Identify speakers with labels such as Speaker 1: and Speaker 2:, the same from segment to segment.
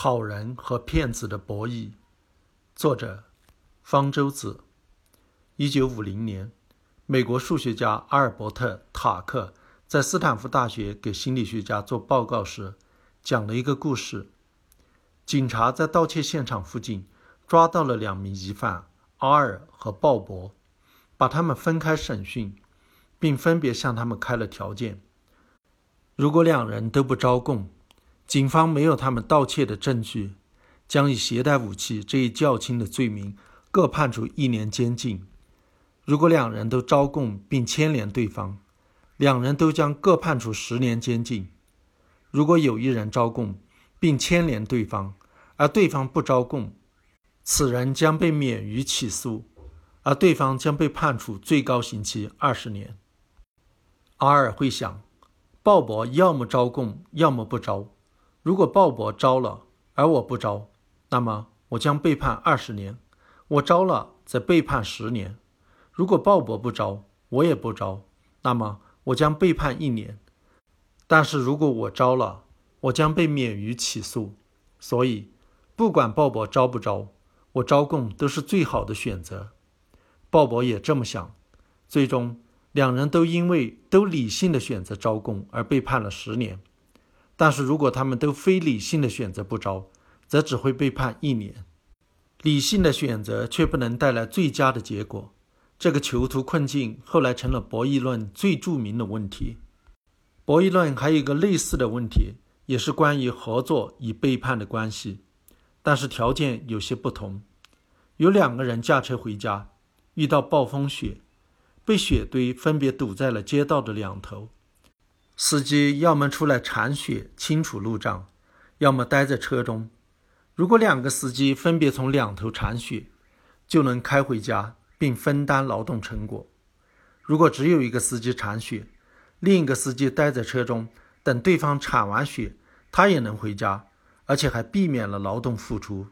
Speaker 1: 好人和骗子的博弈，作者方舟子。一九五零年，美国数学家阿尔伯特·塔克在斯坦福大学给心理学家做报告时，讲了一个故事：警察在盗窃现场附近抓到了两名疑犯阿尔和鲍勃，把他们分开审讯，并分别向他们开了条件：如果两人都不招供。警方没有他们盗窃的证据，将以携带武器这一较轻的罪名各判处一年监禁。如果两人都招供并牵连对方，两人都将各判处十年监禁。如果有一人招供并牵连对方，而对方不招供，此人将被免于起诉，而对方将被判处最高刑期二十年。阿尔会想，鲍勃要么招供，要么不招。如果鲍勃招了，而我不招，那么我将被判二十年；我招了，则被判十年。如果鲍勃不招，我也不招，那么我将被判一年。但是如果我招了，我将被免于起诉。所以，不管鲍勃招不招，我招供都是最好的选择。鲍勃也这么想。最终，两人都因为都理性的选择招供而被判了十年。但是如果他们都非理性的选择不招，则只会被判一年。理性的选择却不能带来最佳的结果。这个囚徒困境后来成了博弈论最著名的问题。博弈论还有一个类似的问题，也是关于合作与背叛的关系，但是条件有些不同。有两个人驾车回家，遇到暴风雪，被雪堆分别堵在了街道的两头。司机要么出来铲雪清除路障，要么待在车中。如果两个司机分别从两头铲雪，就能开回家并分担劳动成果。如果只有一个司机铲雪，另一个司机待在车中等对方铲完雪，他也能回家，而且还避免了劳动付出。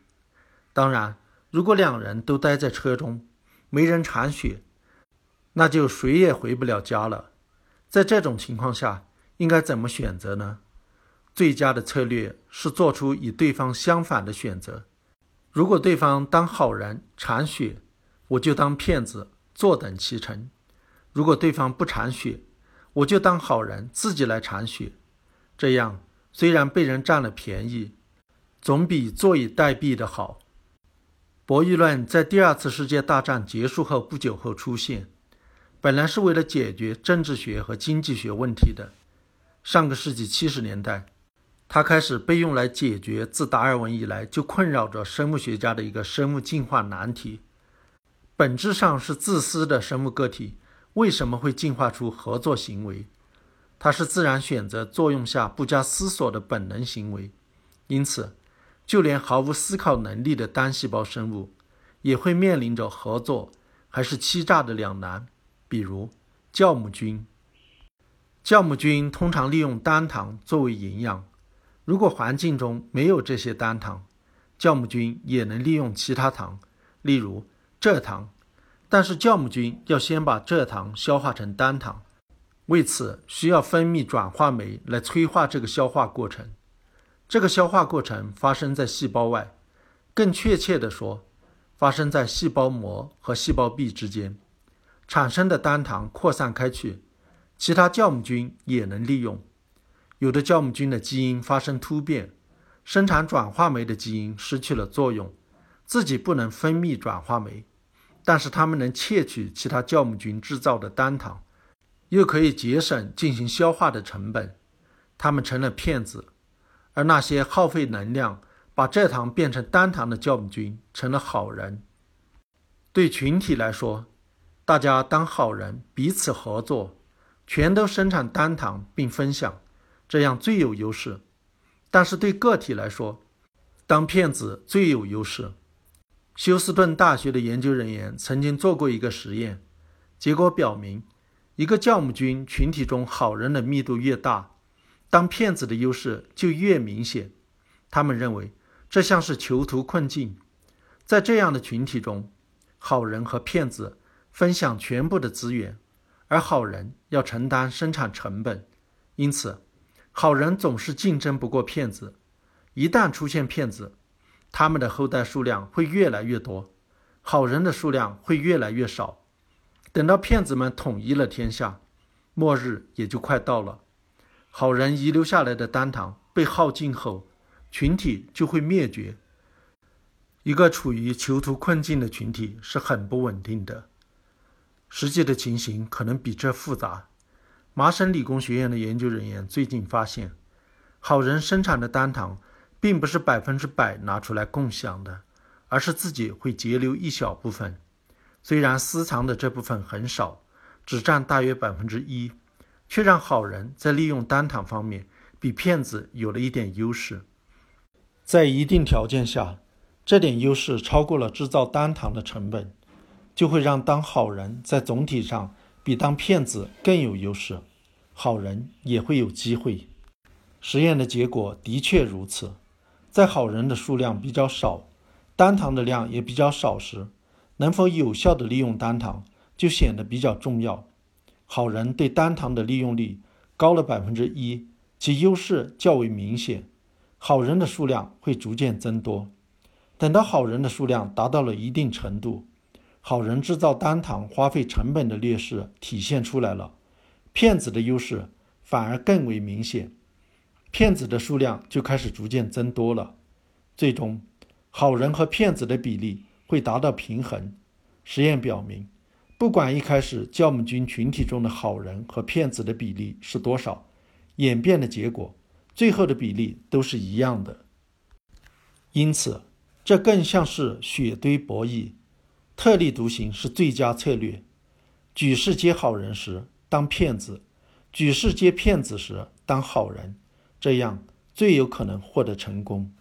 Speaker 1: 当然，如果两人都待在车中，没人铲雪，那就谁也回不了家了。在这种情况下，应该怎么选择呢？最佳的策略是做出与对方相反的选择。如果对方当好人铲雪，我就当骗子坐等其成；如果对方不铲雪，我就当好人自己来铲雪。这样虽然被人占了便宜，总比坐以待毙的好。博弈论在第二次世界大战结束后不久后出现，本来是为了解决政治学和经济学问题的。上个世纪七十年代，它开始被用来解决自达尔文以来就困扰着生物学家的一个生物进化难题：本质上是自私的生物个体为什么会进化出合作行为？它是自然选择作用下不加思索的本能行为。因此，就连毫无思考能力的单细胞生物，也会面临着合作还是欺诈的两难。比如，酵母菌。酵母菌通常利用单糖作为营养。如果环境中没有这些单糖，酵母菌也能利用其他糖，例如蔗糖。但是酵母菌要先把蔗糖消化成单糖，为此需要分泌转化酶来催化这个消化过程。这个消化过程发生在细胞外，更确切地说，发生在细胞膜和细胞壁之间。产生的单糖扩散开去。其他酵母菌也能利用，有的酵母菌的基因发生突变，生产转化酶的基因失去了作用，自己不能分泌转化酶，但是它们能窃取其他酵母菌制造的单糖，又可以节省进行消化的成本，它们成了骗子，而那些耗费能量把蔗糖变成单糖的酵母菌成了好人。对群体来说，大家当好人，彼此合作。全都生产单糖并分享，这样最有优势。但是对个体来说，当骗子最有优势。休斯顿大学的研究人员曾经做过一个实验，结果表明，一个酵母菌群体中好人的密度越大，当骗子的优势就越明显。他们认为这像是囚徒困境，在这样的群体中，好人和骗子分享全部的资源。而好人要承担生产成本，因此，好人总是竞争不过骗子，一旦出现骗子，他们的后代数量会越来越多，好人的数量会越来越少。等到骗子们统一了天下，末日也就快到了。好人遗留下来的丹堂被耗尽后，群体就会灭绝。一个处于囚徒困境的群体是很不稳定的。实际的情形可能比这复杂。麻省理工学院的研究人员最近发现，好人生产的单糖并不是百分之百拿出来共享的，而是自己会截留一小部分。虽然私藏的这部分很少，只占大约百分之一，却让好人在利用单糖方面比骗子有了一点优势。在一定条件下，这点优势超过了制造单糖的成本，就会让当好人在总体上比当骗子更有优势，好人也会有机会。实验的结果的确如此，在好人的数量比较少，单糖的量也比较少时。能否有效地利用单糖，就显得比较重要。好人对单糖的利用率高了百分之一，其优势较为明显。好人的数量会逐渐增多。等到好人的数量达到了一定程度，好人制造单糖花费成本的劣势体现出来了，骗子的优势反而更为明显。骗子的数量就开始逐渐增多了，最终，好人和骗子的比例。会达到平衡。实验表明，不管一开始酵母菌群体中的好人和骗子的比例是多少，演变的结果，最后的比例都是一样的。因此，这更像是血堆博弈，特立独行是最佳策略。举世皆好人时当骗子，举世皆骗子时当好人，这样最有可能获得成功。